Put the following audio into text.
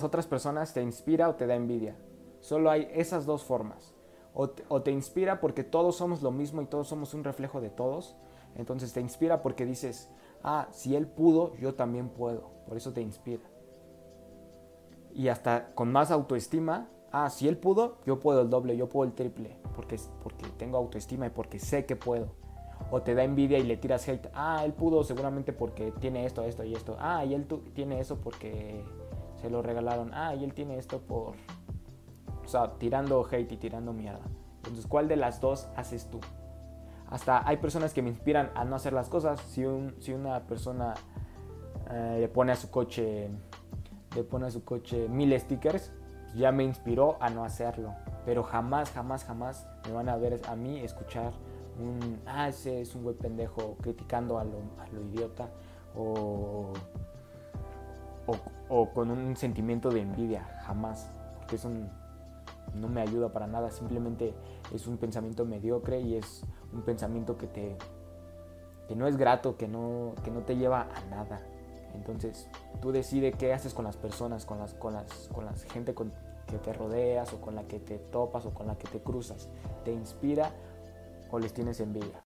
Otras personas te inspira o te da envidia. Solo hay esas dos formas. O te, o inspira porque todos somos lo mismo y todos somos un reflejo de todos. Entonces te inspira porque dices, ah, si él pudo, yo también puedo. Por eso te inspira. Y hasta con más autoestima, ah, si él pudo, yo puedo el doble, yo puedo el triple. Porque, porque tengo autoestima y porque sé que puedo. O te da envidia y le tiras hate. Ah, él pudo seguramente porque tiene esto, esto y esto. Ah, y él tiene eso porque se lo regalaron. Ah, y él tiene esto por... O sea, tirando hate y tirando mierda. Entonces, ¿cuál de las dos haces tú? Hasta hay personas que me inspiran a no hacer las cosas. Si, un, si una persona eh, le pone a su coche, le pone a su coche mil stickers, ya me inspiró a no hacerlo. Pero jamás, jamás, jamás me van a ver a mí escuchar un, ah, ese es un güey pendejo criticando a lo, a lo idiota o, con un sentimiento de envidia, jamás. Porque es un, no me ayuda para nada, simplemente es un pensamiento mediocre y es un pensamiento que te que no es grato, que no, que no te lleva a nada. Entonces, tú decides qué haces con las personas, con las, con las, con la gente con, que te rodeas o con la que te topas o con la que te cruzas. ¿Te inspira o les tienes envidia?